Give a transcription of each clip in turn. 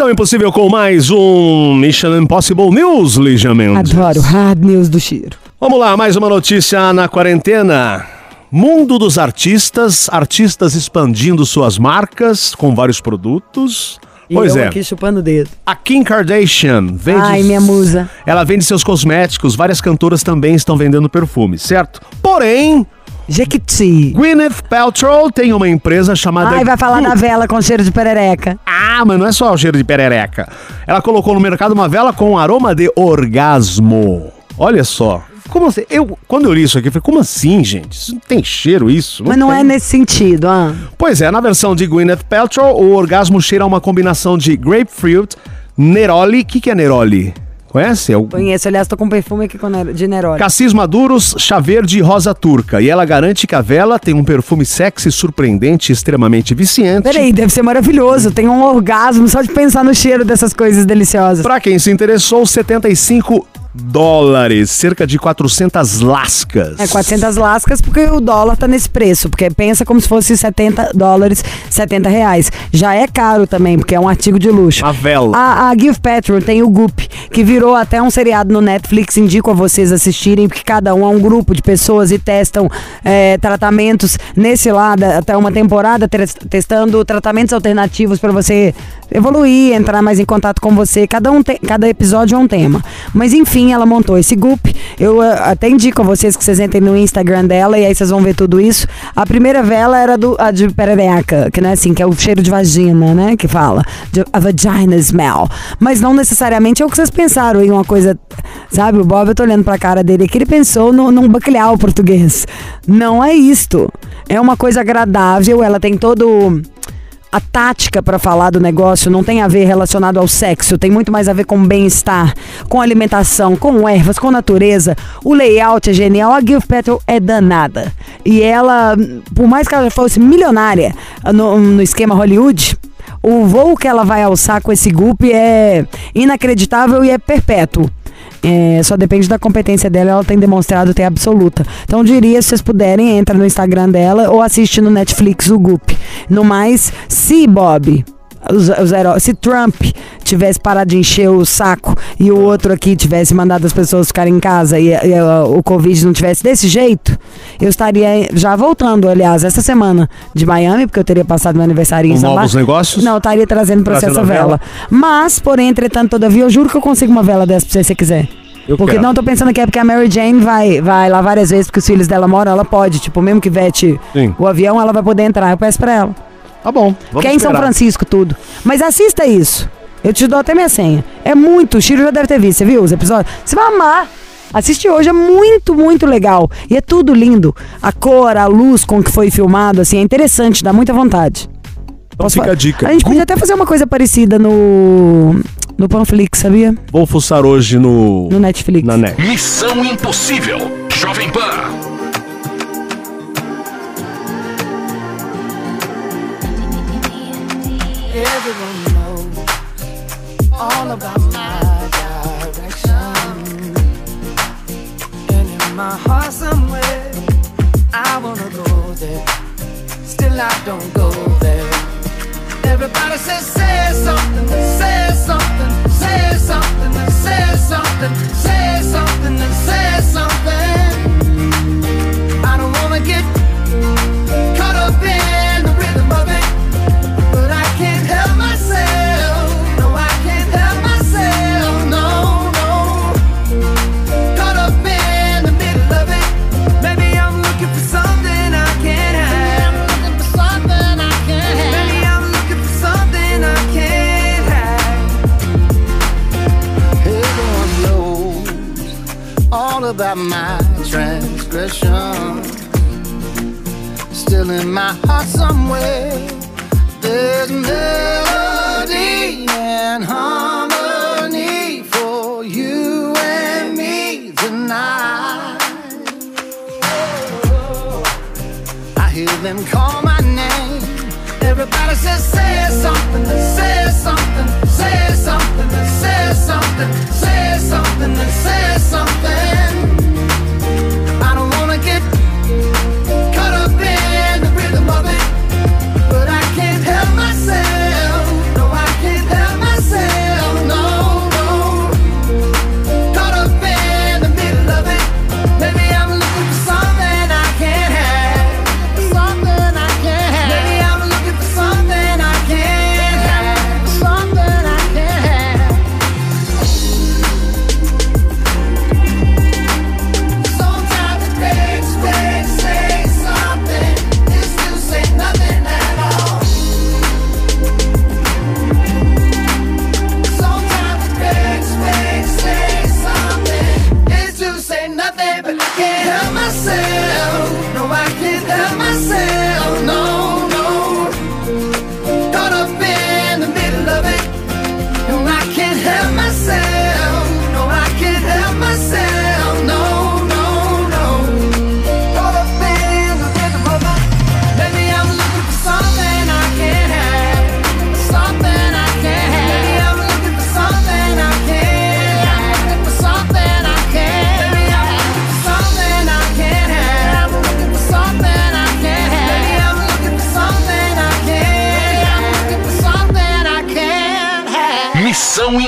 Missão Impossível com mais um Mission Impossible News, Lígia Mendes. Adoro hard news do Chiro. Vamos lá, mais uma notícia na quarentena. Mundo dos artistas, artistas expandindo suas marcas com vários produtos. E pois eu é. aqui chupando o dedo. A Kim Kardashian vende. Ai, minha musa. Ela vende seus cosméticos, várias cantoras também estão vendendo perfume, certo? Porém, Jequiti. Gwyneth Paltrow tem uma empresa chamada. Ai, vai falar da vela com cheiro de perereca. Ah, mas não é só o cheiro de perereca. Ela colocou no mercado uma vela com aroma de orgasmo. Olha só. Como assim? Eu, quando eu li isso aqui, eu falei, como assim, gente? Isso não tem cheiro, isso? Mas não tem. é nesse sentido, ah. Pois é, na versão de Gwyneth Paltrow, o orgasmo cheira a uma combinação de grapefruit, neroli. O que, que é neroli? Conhece? O Conheço, aliás, tô com perfume aqui de Neroli. Cassis maduros, chá verde e rosa turca. E ela garante que a vela tem um perfume sexy, surpreendente e extremamente viciante. Peraí, deve ser maravilhoso. Tem um orgasmo só de pensar no cheiro dessas coisas deliciosas. Pra quem se interessou, 75 dólares, cerca de 400 lascas. É 400 lascas porque o dólar tá nesse preço. Porque pensa como se fosse 70 dólares, 70 reais. Já é caro também, porque é um artigo de luxo. Uma vela. A, a Give Petrol tem o Goop, que virou até um seriado no Netflix. Indico a vocês assistirem, porque cada um é um grupo de pessoas e testam é, tratamentos nesse lado, até uma temporada, tes- testando tratamentos alternativos para você evoluir, entrar mais em contato com você. Cada, um tem- cada episódio é um tema. Mas enfim, ela montou esse Goop. Eu eh, até indico a vocês que vocês entrem no Instagram dela e aí vocês vão ver tudo isso. A primeira vela era do, a de perereca, que não é assim, que é o cheiro de vagina, né? Que fala. De, a vagina smell. Mas não necessariamente é o que vocês pensaram em uma coisa. Sabe, o Bob, eu tô olhando pra cara dele que ele pensou no, num bacalhau português. Não é isto. É uma coisa agradável, ela tem todo a tática para falar do negócio não tem a ver relacionado ao sexo, tem muito mais a ver com bem-estar, com alimentação, com ervas, com natureza. O layout é genial, a Give Petrol é danada. E ela, por mais que ela fosse milionária no, no esquema Hollywood, o voo que ela vai alçar com esse Goop é inacreditável e é perpétuo. É, só depende da competência dela, ela tem demonstrado ter absoluta. Então diria, se vocês puderem, entra no Instagram dela ou assiste no Netflix o Goop. No mais, se Bob, os, os heróis, se Trump tivesse parado de encher o saco e o outro aqui tivesse mandado as pessoas ficarem em casa e, e, uh, o Covid não tivesse desse jeito, eu estaria já voltando, aliás, essa semana de Miami, porque eu teria passado meu aniversário em São novos negócios? Não, eu estaria trazendo pra você essa vela? vela. Mas, porém, entretanto, todavia, eu juro que eu consigo uma vela dessa pra você se você quiser. Eu porque quero. não, tô pensando que é porque a Mary Jane vai, vai lá várias vezes, porque os filhos dela moram, ela pode. Tipo, mesmo que vete Sim. o avião, ela vai poder entrar. Eu peço pra ela. Tá bom. Vamos que é em São. Francisco tudo. Mas assista isso. Eu te dou até minha senha. É muito, o Chiro já deve ter visto, você viu os episódios? Você vai amar. Assiste hoje, é muito, muito legal. E é tudo lindo. A cor, a luz com que foi filmado, assim, é interessante, dá muita vontade. Então Posso fica a dica. A gente podia até fazer uma coisa parecida no, no Panflix, sabia? Vou fuçar hoje no. No Netflix. Na net. Missão Impossível. Jovem Pan. Everyone knows all about my direction. And in my heart somewhere, I wanna go there. Still I don't go there. Everybody says, say something, say something, say something, say something, say something, say something. I about my transgression. Still in my heart somewhere. There's melody and harmony for you and me tonight. I hear them call my name. Everybody says, say something, say something, say something, say something, say something,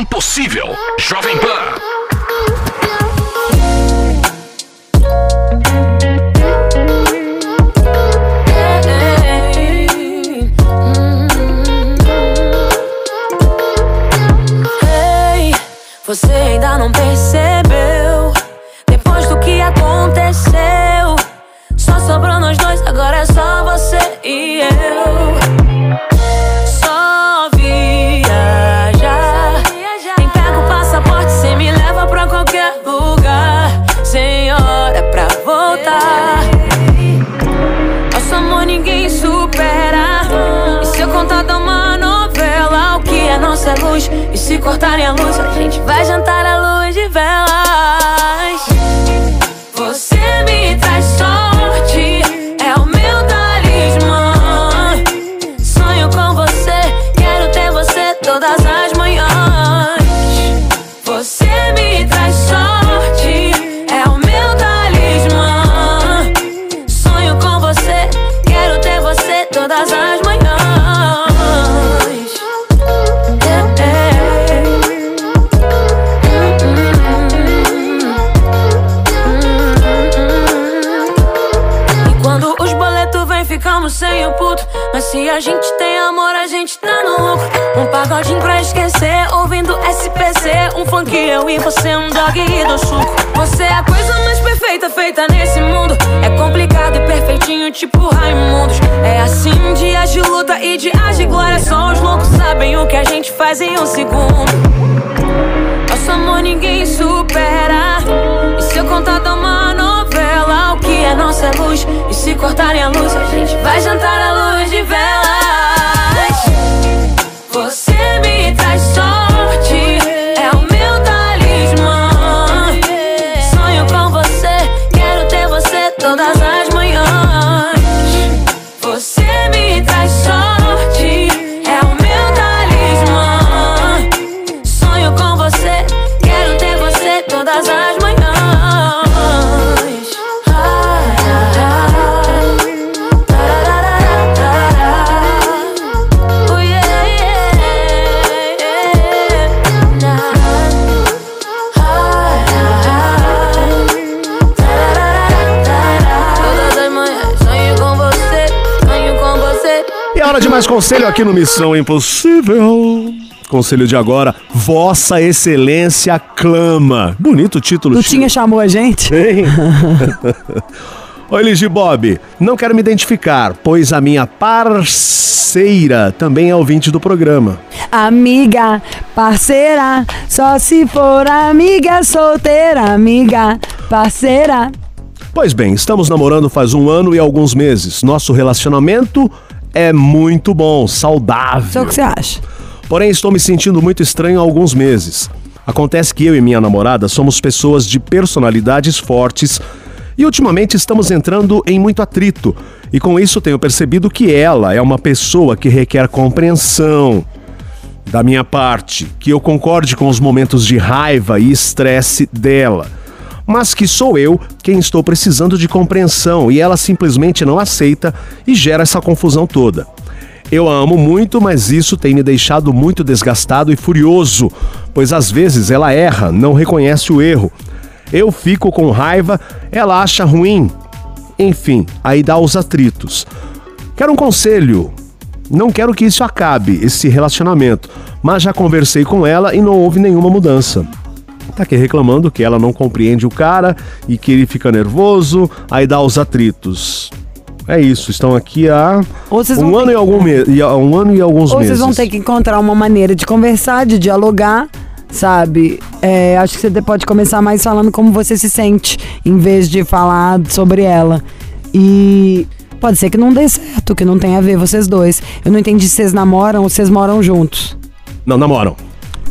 Impossível. Jovem você, um dog e do suco. Você é a coisa mais perfeita feita nesse mundo. É complicado e perfeitinho, tipo Raimundos. É assim, dias de luta e dias de glória. Só os loucos sabem o que a gente faz em um segundo. Nosso amor ninguém supera. E se eu contar uma novela, o que é nossa luz? E se cortarem a luz, a gente vai jantar à luz conselho aqui no Missão Impossível. Conselho de agora, Vossa Excelência clama. Bonito título. Tu Chico. tinha chamou a gente? Hein? Oi, Ligi Bob. Não quero me identificar, pois a minha parceira também é ouvinte do programa. Amiga, parceira, só se for amiga solteira, amiga, parceira. Pois bem, estamos namorando faz um ano e alguns meses. Nosso relacionamento é muito bom, saudável. Só o que você acha? Porém, estou me sentindo muito estranho há alguns meses. Acontece que eu e minha namorada somos pessoas de personalidades fortes e ultimamente estamos entrando em muito atrito. E com isso tenho percebido que ela é uma pessoa que requer compreensão da minha parte, que eu concorde com os momentos de raiva e estresse dela. Mas que sou eu quem estou precisando de compreensão e ela simplesmente não aceita e gera essa confusão toda. Eu a amo muito, mas isso tem me deixado muito desgastado e furioso, pois às vezes ela erra, não reconhece o erro. Eu fico com raiva, ela acha ruim. Enfim, aí dá os atritos. Quero um conselho. Não quero que isso acabe, esse relacionamento, mas já conversei com ela e não houve nenhuma mudança. Tá aqui reclamando que ela não compreende o cara e que ele fica nervoso, aí dá os atritos. É isso, estão aqui há um ano ter e algum me... um ano e alguns Ou meses. vocês vão ter que encontrar uma maneira de conversar, de dialogar, sabe? É, acho que você pode começar mais falando como você se sente, em vez de falar sobre ela. E pode ser que não dê certo, que não tenha a ver vocês dois. Eu não entendi se vocês namoram ou vocês moram juntos. Não, namoram.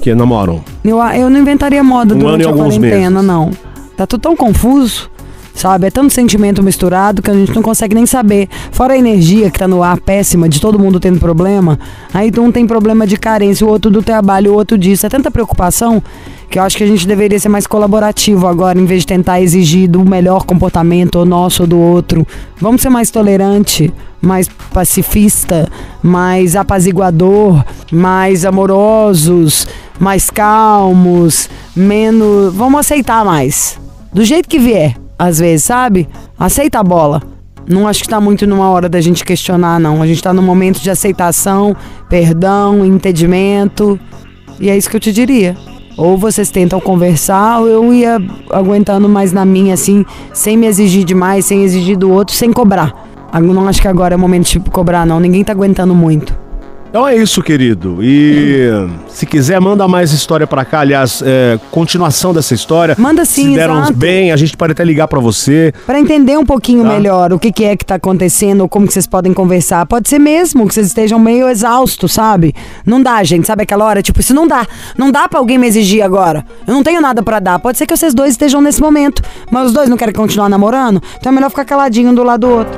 Que namoram. Eu, eu não inventaria moda Um ano durante a quarentena, meses. não. Tá tudo tão confuso, sabe? É tanto sentimento misturado que a gente não consegue nem saber. Fora a energia que tá no ar péssima, de todo mundo tendo problema, aí um tem problema de carência, o outro do trabalho, o outro disso. É tanta preocupação que eu acho que a gente deveria ser mais colaborativo agora, em vez de tentar exigir do melhor comportamento, ou nosso ou do outro. Vamos ser mais tolerante, mais pacifista, mais apaziguador, mais amorosos, mais calmos, menos. Vamos aceitar mais. Do jeito que vier, às vezes, sabe? Aceita a bola. Não acho que tá muito numa hora da gente questionar, não. A gente tá num momento de aceitação, perdão, entendimento. E é isso que eu te diria. Ou vocês tentam conversar, ou eu ia aguentando mais na minha, assim, sem me exigir demais, sem exigir do outro, sem cobrar. Eu não acho que agora é o momento de cobrar, não. Ninguém tá aguentando muito. Então é isso, querido. E se quiser, manda mais história pra cá. Aliás, é, continuação dessa história. Manda sim, Se deram exato. bem, a gente pode até ligar pra você. Pra entender um pouquinho Tá. melhor o que, que é que tá acontecendo, como que vocês podem conversar. Pode ser mesmo que vocês estejam meio exaustos, sabe? Não dá, gente, sabe aquela hora? Tipo, isso não dá. Não dá pra alguém me exigir agora. Eu não tenho nada pra dar. Pode ser que vocês dois estejam nesse momento, mas os dois não querem continuar namorando, então é melhor ficar caladinho um do lado do outro.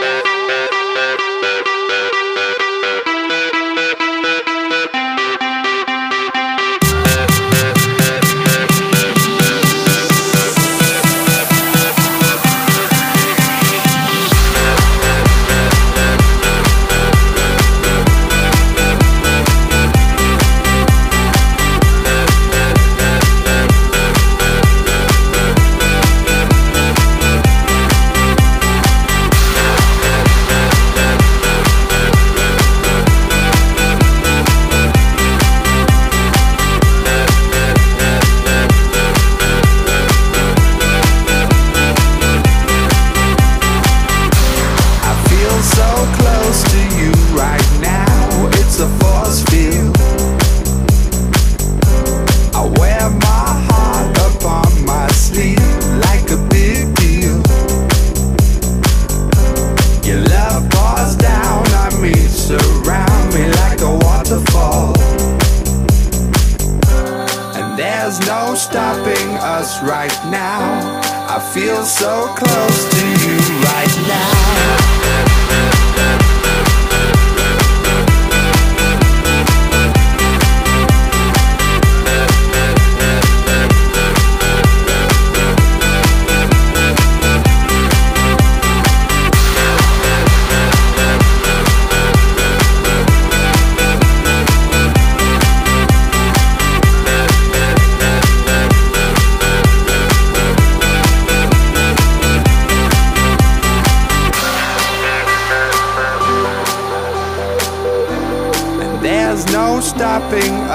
Thank you.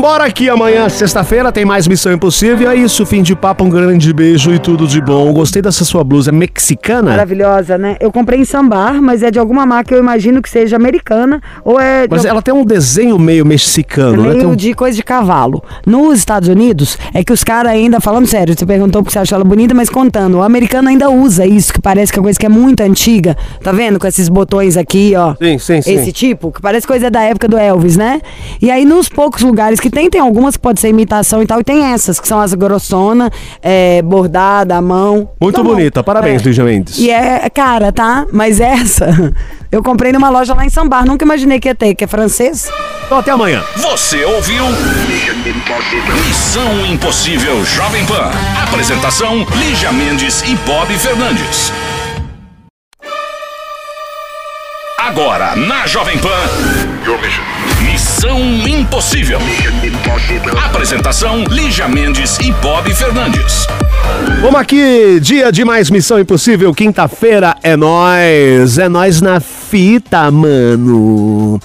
Vambora aqui amanhã, sexta-feira, tem mais Missão Impossível. É isso, fim de papo, um grande beijo e tudo de bom. Gostei dessa sua blusa, mexicana? Maravilhosa, né? Eu comprei em Sambar, mas é de alguma marca, eu imagino que seja americana, ou é Mas ela tem um desenho meio mexicano, né? Tem meio um- de coisa de cavalo. Nos Estados Unidos, é que os caras ainda, falando sério, você perguntou porque você achou ela bonita, mas contando, o americano ainda usa isso, que parece que é coisa que é muito antiga. Tá vendo? Com esses botões aqui, ó. Sim, sim, sim. Esse tipo, que parece coisa da época do Elvis, né? E aí, nos poucos lugares que tem, tem algumas que pode ser imitação e tal, e tem essas, que são as grossona, é, bordada, à mão. Muito então, bonita, bom. parabéns, é. Lígia Mendes. E é cara, tá? Mas essa, eu comprei numa loja lá em Sambar, nunca imaginei que ia ter, que é francês. Então até amanhã. Você ouviu? Missão Impossível Jovem Pan. Apresentação: Lígia Mendes e Bob Fernandes. Agora, na Jovem Pan. Missão Impossível. Apresentação: Lígia Mendes e Bob Fernandes. Vamos aqui, dia de mais Missão Impossível. Quinta-feira é nós, é nós na fita, mano.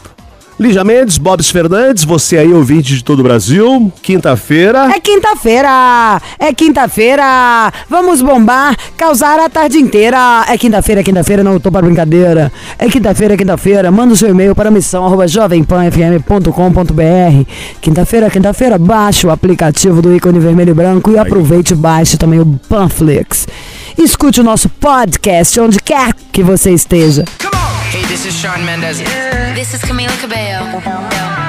Lígia Mendes, Bobs Fernandes, você aí ouvinte de todo o Brasil. Quinta-feira. É quinta-feira! É quinta-feira! Vamos bombar, causar a tarde inteira. É quinta-feira, é quinta-feira, não tô para brincadeira. É quinta-feira, é quinta-feira. Manda o seu e-mail para missão jovempanfm.com.br. Quinta-feira, quinta-feira, baixe o aplicativo do ícone vermelho e branco e aí. aproveite e baixe também o Panflix. Escute o nosso podcast onde quer que você esteja. Hey, this is Sean Mendez. Yeah. This is Camila Cabello.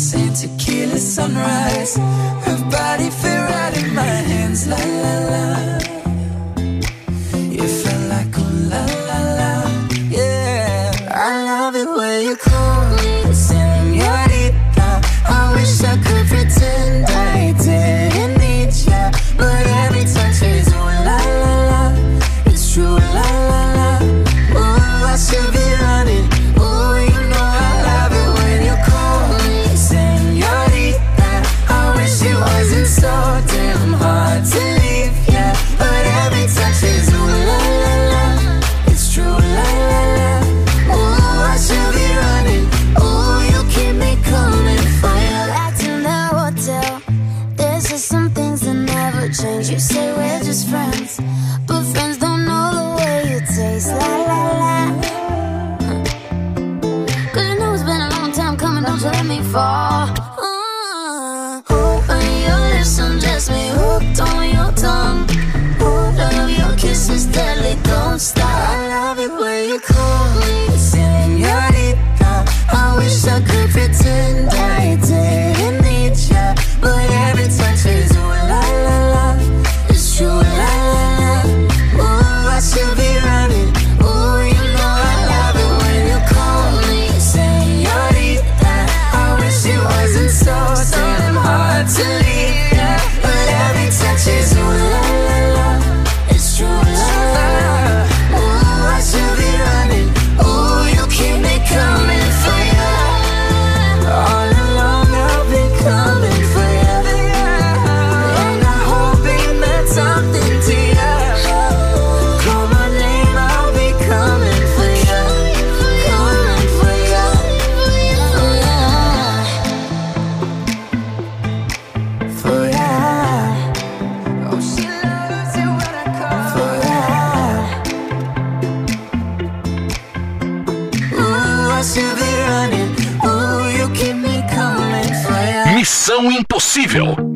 kiss and tequila sunrise. Her body fit right in my hands, la la la. possível.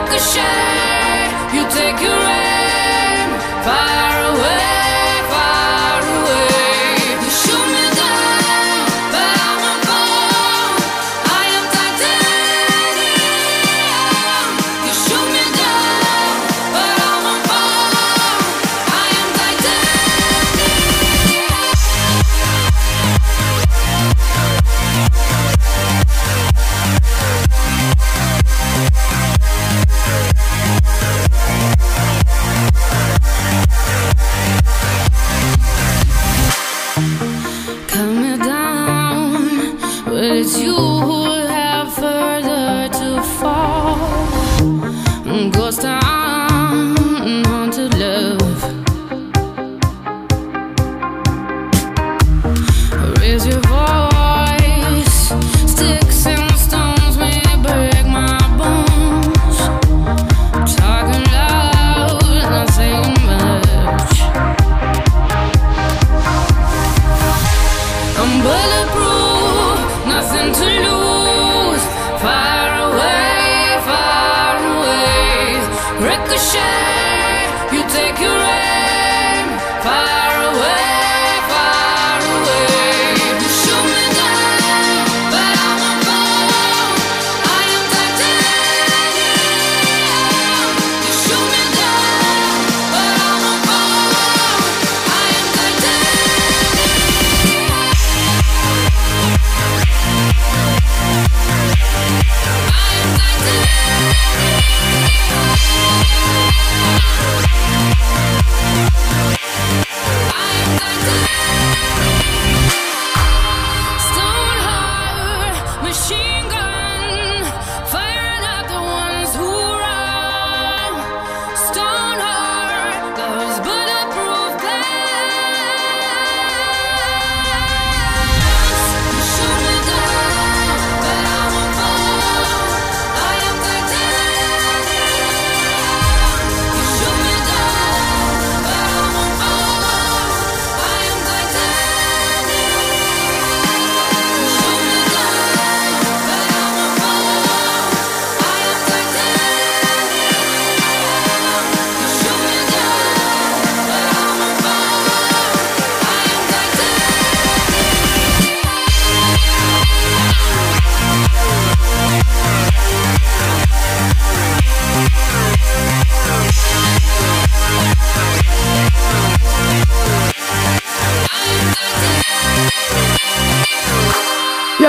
Ricochet, you take your aim far away,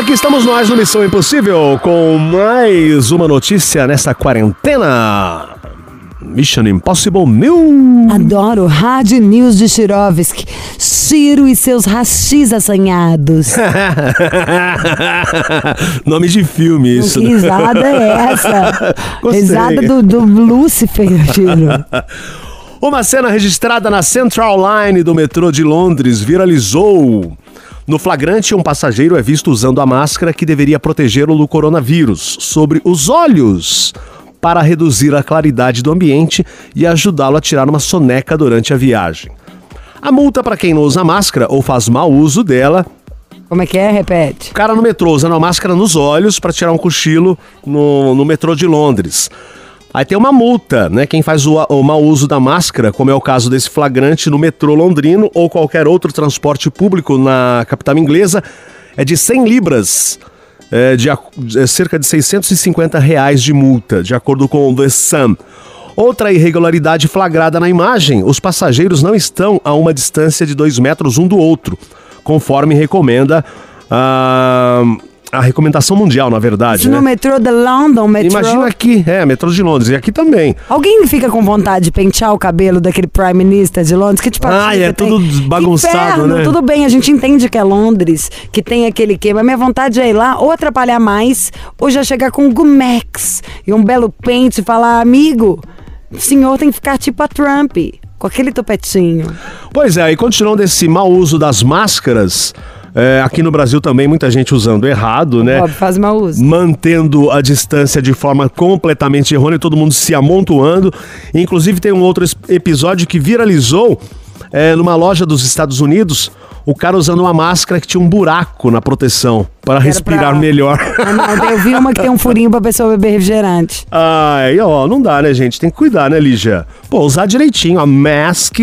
aqui estamos nós no Missão Impossível com mais uma notícia nessa quarentena. Mission Impossible Mil. Adoro Hard News de Chirovski. Ciro e seus rachis assanhados. Nome de filme isso. Que né? risada é essa? Gostei. Risada do, do Lúcifer, Ciro. Uma cena registrada na Central Line do metrô de Londres viralizou. No flagrante, um passageiro é visto usando a máscara que deveria protegê-lo do coronavírus sobre os olhos para reduzir a claridade do ambiente e ajudá-lo a tirar uma soneca durante a viagem. A multa para quem não usa máscara ou faz mau uso dela Como é que é? Repete. o cara no metrô usando a máscara nos olhos para tirar um cochilo no, no metrô de Londres. Aí tem uma multa, né? Quem faz o, o mau uso da máscara, como é o caso desse flagrante no metrô londrino ou qualquer outro transporte público na capital inglesa, é de 100 libras, é, de, é, cerca de 650 reais de multa, de acordo com o The Sun. Outra irregularidade flagrada na imagem: os passageiros não estão a uma distância de 2 metros um do outro, conforme recomenda a, a recomendação mundial, na verdade. Isso no Né? metrô de London, metrô. Imagina aqui, é, metrô de Londres, e aqui também. Alguém fica com vontade de pentear o cabelo daquele Prime Minister de Londres? Que tipo Ai, assim, é que tudo tem? bagunçado, Inferno, né? Tudo bem, a gente entende que é Londres, que tem aquele quê, mas minha vontade é ir lá ou atrapalhar mais, ou já chegar com um Gumex e um belo pente e falar, amigo, o senhor tem que ficar tipo a Trump, com aquele topetinho. Pois é, e continuando esse mau uso das máscaras, é, aqui no Brasil também muita gente usando errado, né? Bob, faz mau uso. Mantendo a distância de forma completamente errônea, todo mundo se amontoando. Inclusive tem um outro episódio que viralizou é, numa loja dos Estados Unidos, o cara usando uma máscara que tinha um buraco na proteção para respirar pra- melhor. Ah, não, eu vi uma que tem um furinho pra pessoa beber refrigerante. Ai, ó, não dá, né, gente? Tem que cuidar, né, Lígia? Pô, usar direitinho a mask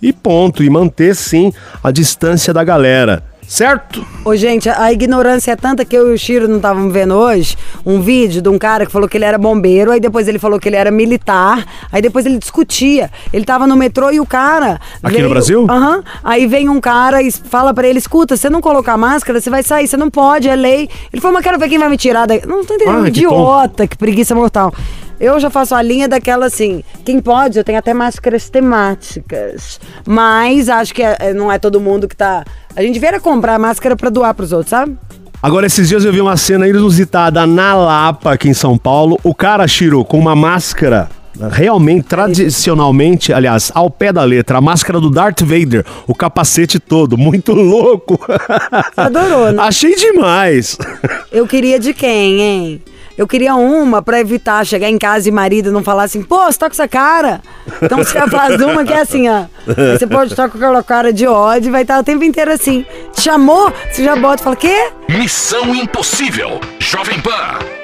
e ponto. E manter, sim, a distância da galera. Certo? Ô, gente, a ignorância é tanta que eu e o Chiro não estávamos vendo hoje um vídeo de um cara que falou que ele era bombeiro, aí depois ele falou que ele era militar, aí depois ele discutia. Ele tava no metrô e o cara. Aqui no Brasil? Aham. Aí vem um cara e fala pra ele: escuta, se você não colocar máscara, você vai sair, você não pode, é lei. Ele falou, mas quero ver quem vai me tirar daí. Não tô entendendo, que idiota, que preguiça mortal. Eu já faço a linha daquela assim, quem pode, eu tenho até máscaras temáticas. Mas acho que é- não é todo mundo que tá. A gente viera comprar máscara pra doar pros outros, sabe? Agora, esses dias eu vi uma cena inusitada na Lapa, aqui em São Paulo. O cara, Chiro, com uma máscara realmente, tradicionalmente, aliás, ao pé da letra, a máscara do Darth Vader, o capacete todo, muito louco. Adorou, né? Achei demais. Eu queria de quem, hein? Eu queria uma pra evitar chegar em casa e marido não falar assim, pô, você tá com essa cara. Então você faz uma que é assim, ó. Você pode estar com aquela cara de ódio vai estar o tempo inteiro assim. Te chamou? Você já bota e fala, quê? Missão Impossível. Jovem Pan.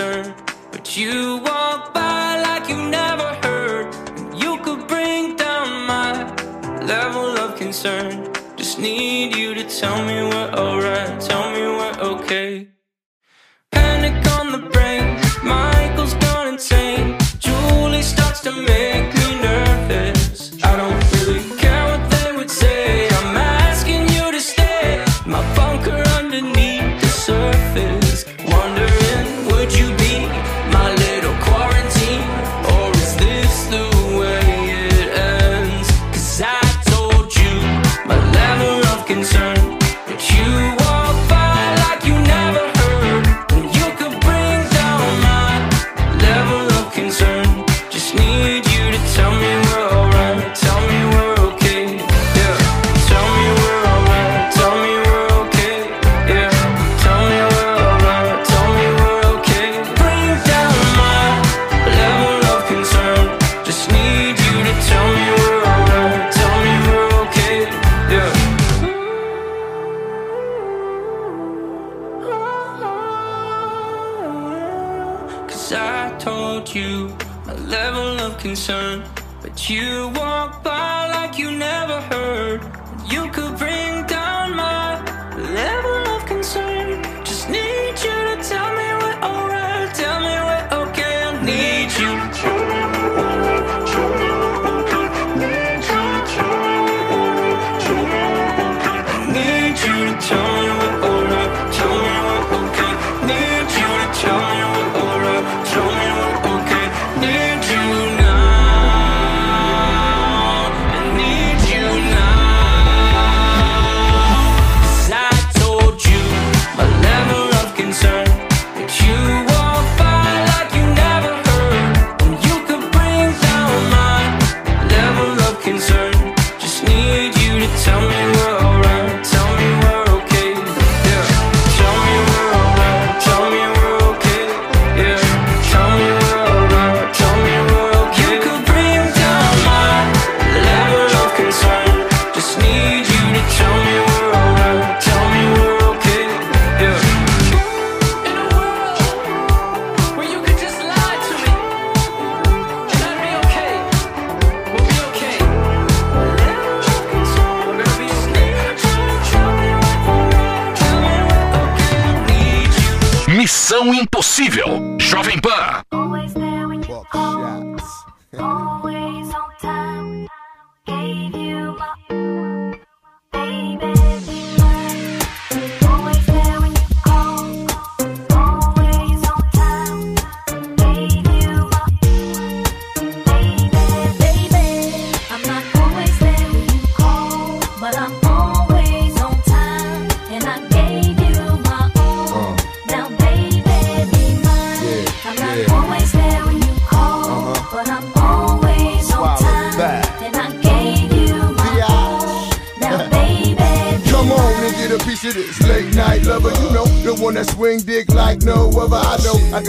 Concern, but you walk by like you never heard. You could bring down my level of concern. Just need you to tell me we're alright, tell me we're okay. Panic on the brain, Michael's gone insane. Julie starts to make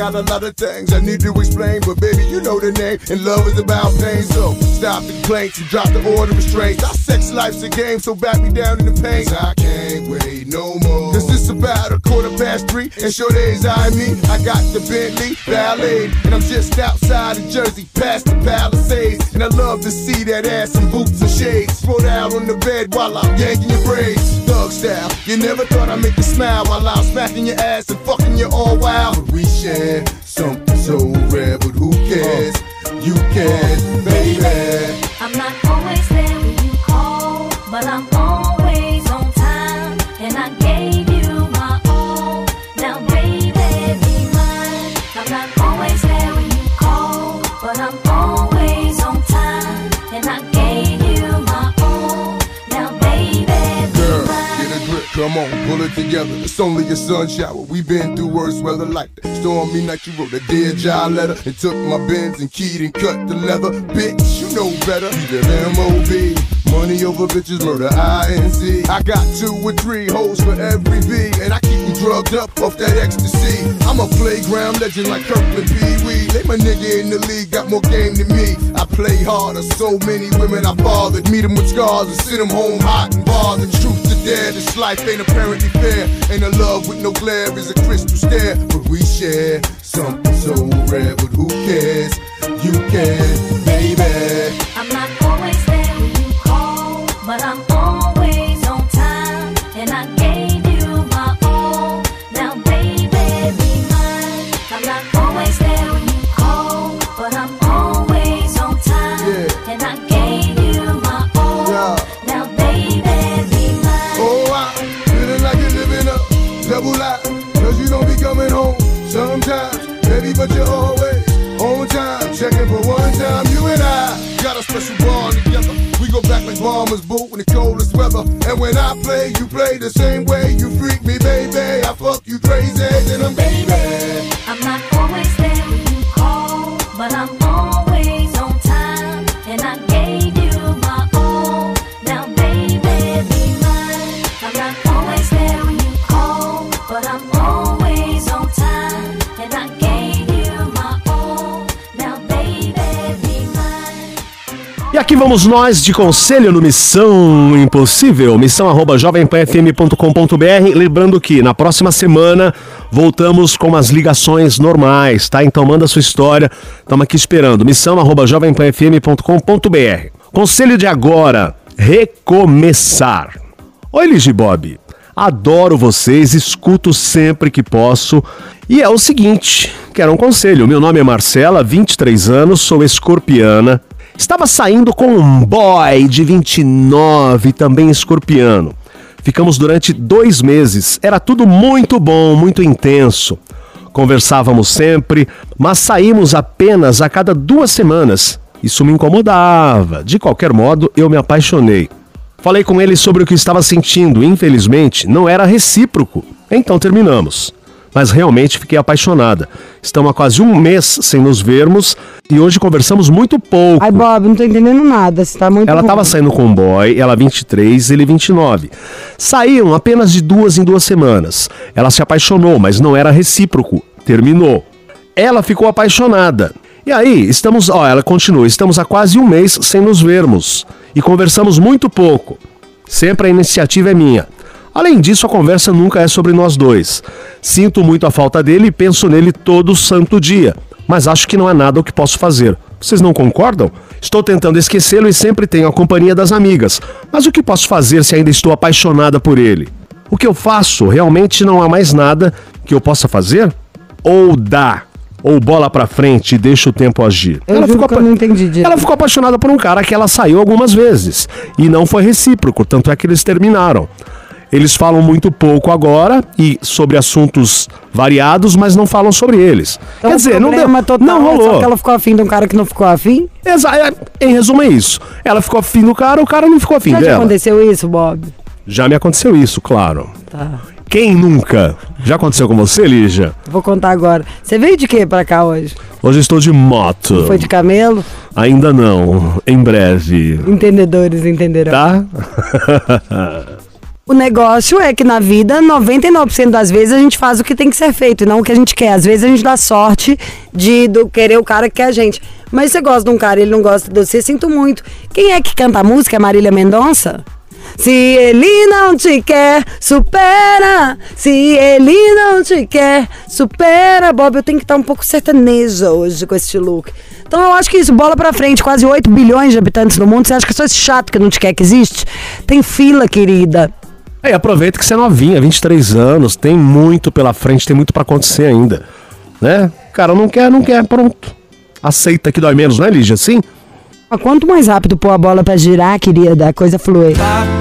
got a lot of things I need to explain, but baby, you know the name, and love is about pain. So stop the complaints and drop the order of restraints. Our sex life's a game, so back me down in the pain. I can't wait no more. It's about a quarter past three, and sure days I me. I got the Bentley Ballet, and I'm just outside of Jersey, past the Palisades. And I love to see that ass in boots and shades. Spread out on the bed while I'm yanking your braids. Thug style, you never thought I'd make you smile while I'm smacking your ass and fucking you all wild. We share something so rare, but who cares? You can, baby. I'm not always there when you call, but I'm come on, pull it together. It's only a sun shower. We've been through worse weather like that. Stormy night, you wrote a dear job letter and took my bins and keyed and cut the leather. Bitch, you know better. M.O.B. Money over bitches, murder I.N.C. I got two or three hoes for every V, and I keep them drugged up off that ecstasy. I'm a playground legend like Kirkland Pee Wee. They my nigga in the league, got more game than me. I play harder, so many women I fathered. Meet them with scars and send them home hot and bothered. Truth to dare, this life ain't apparently fair. Ain't a love with no glare, is a crystal stare. But we share something so rare, but who cares? You can, baby. But I'm always on time. And I gave you my all. Now, baby, be mine. I'm not always there when you call, but I'm always on time. Yeah. And I gave you my all. Yeah. Now, baby, be mine. Oh, I'm feeling like you're living a double life. Cause you don't be coming home sometimes, baby, but you're back bombers boot in the coldest weather. And when I play, you play the same way. You freak me, baby. I fuck you crazy, then I'm baby. I'm not vamos nós de conselho no Missão Impossível, missão arroba jovempanfm.com.br. Lembrando que na próxima semana voltamos com as ligações normais, tá? Então manda sua história, estamos aqui esperando. Missão arroba jovempanfm.com.br. Conselho de agora, recomeçar. Oi, Ligi Bob. Adoro vocês, escuto sempre que posso. E é o seguinte, quero um conselho. Meu nome é Marcela, 23 anos, sou escorpiana. Estava saindo com um boy de 29, também escorpiano. Ficamos durante dois meses. Era tudo muito bom, muito intenso. Conversávamos sempre, mas saímos apenas a cada duas semanas. Isso me incomodava. De qualquer modo, eu me apaixonei. Falei com ele sobre o que estava sentindo. Infelizmente, não era recíproco. Então terminamos. Mas realmente fiquei apaixonada. Estamos há quase um mês sem nos vermos e hoje conversamos muito pouco. Ai, Bob, não tô entendendo nada. Você tá muito. Ela estava saindo com um boy, ela 23, ele 29. Saíram apenas de duas em duas semanas. Ela se apaixonou, mas não era recíproco. Terminou. Ela ficou apaixonada. E aí, estamos, ó, ela continua, estamos há quase um mês sem nos vermos e conversamos muito pouco. Sempre a iniciativa é minha. Além disso, a conversa nunca é sobre nós dois. Sinto muito a falta dele e penso nele todo santo dia, mas acho que não há nada o que posso fazer. Vocês não concordam? Estou tentando esquecê-lo e sempre tenho a companhia das amigas. Mas o que posso fazer se ainda estou apaixonada por ele? O que eu faço? Realmente não há mais nada que eu possa fazer? Ou dá? Ou bola pra frente e deixa o tempo agir? Eu que eu apa- não entendi ela ficou apaixonada por um cara que ela saiu algumas vezes. E não foi recíproco, tanto é que eles terminaram. Eles falam muito pouco agora e sobre assuntos variados, mas não falam sobre eles. Então, Quer dizer, não deu, não é rolou. que ela ficou afim de um cara que não ficou afim? Exa- é, em resumo é isso. Ela ficou afim do cara, o cara não ficou afim Já dela. aconteceu isso, Bob? Já me aconteceu isso, claro. Tá. Quem nunca? Já aconteceu com você, Lígia? Vou contar agora. Você veio de quê pra cá hoje? Hoje estou de moto. Foi de camelo? Ainda não. Em breve. Entendedores entenderão. Tá? O negócio é que na vida, 99% das vezes a gente faz o que tem que ser feito e não o que a gente quer. Às vezes a gente dá sorte de do querer o cara que quer a gente. Mas você gosta de um cara e ele não gosta de você, sinto muito. Quem é que canta a música? É Marília Mendonça? Se ele não te quer, supera. Se ele não te quer, supera. Bob, eu tenho que estar um pouco sertaneja hoje com esse look. Então eu acho que isso, bola pra frente, quase 8 bilhões de habitantes no mundo. Você acha que só esse chato que não te quer que existe? Tem fila, querida. Aí aproveita que você é novinha, 23 anos, tem muito pela frente, tem muito pra acontecer ainda. Né? Cara, não quer, não quer, pronto. Aceita que dói menos, não é, Lígia? Sim? Quanto mais rápido pôr a bola pra girar, querida, a coisa flui. Deixa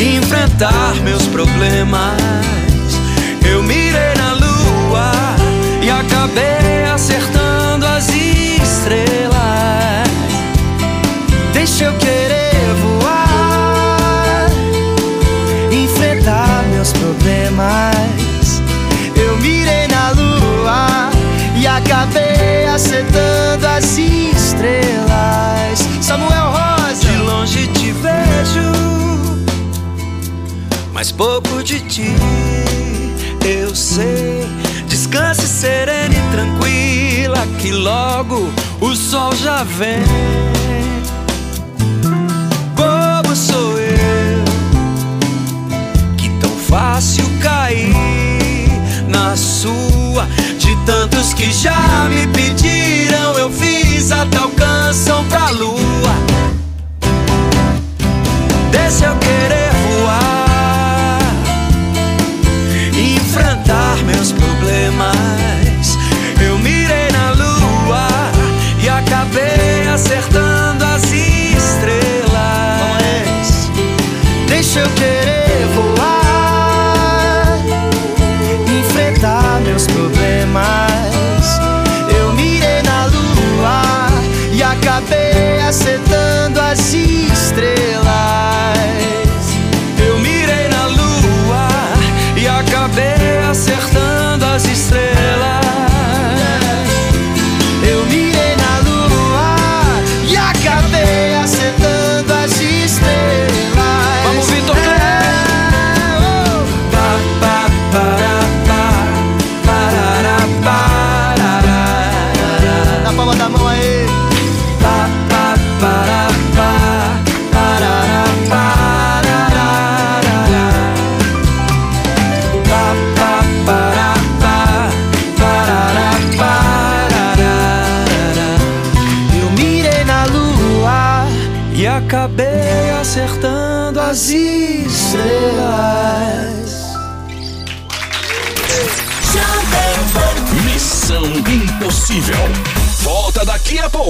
enfrentar meus problemas. Eu mirei na lua e acabei mas pouco de ti eu sei. Descanse serena e tranquila, que logo o sol já vem. Bobo sou eu, que tão fácil cair na sua. De tantos que já me pediram, eu fiz até alcançam pra lua. Deixa eu querer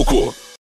Missão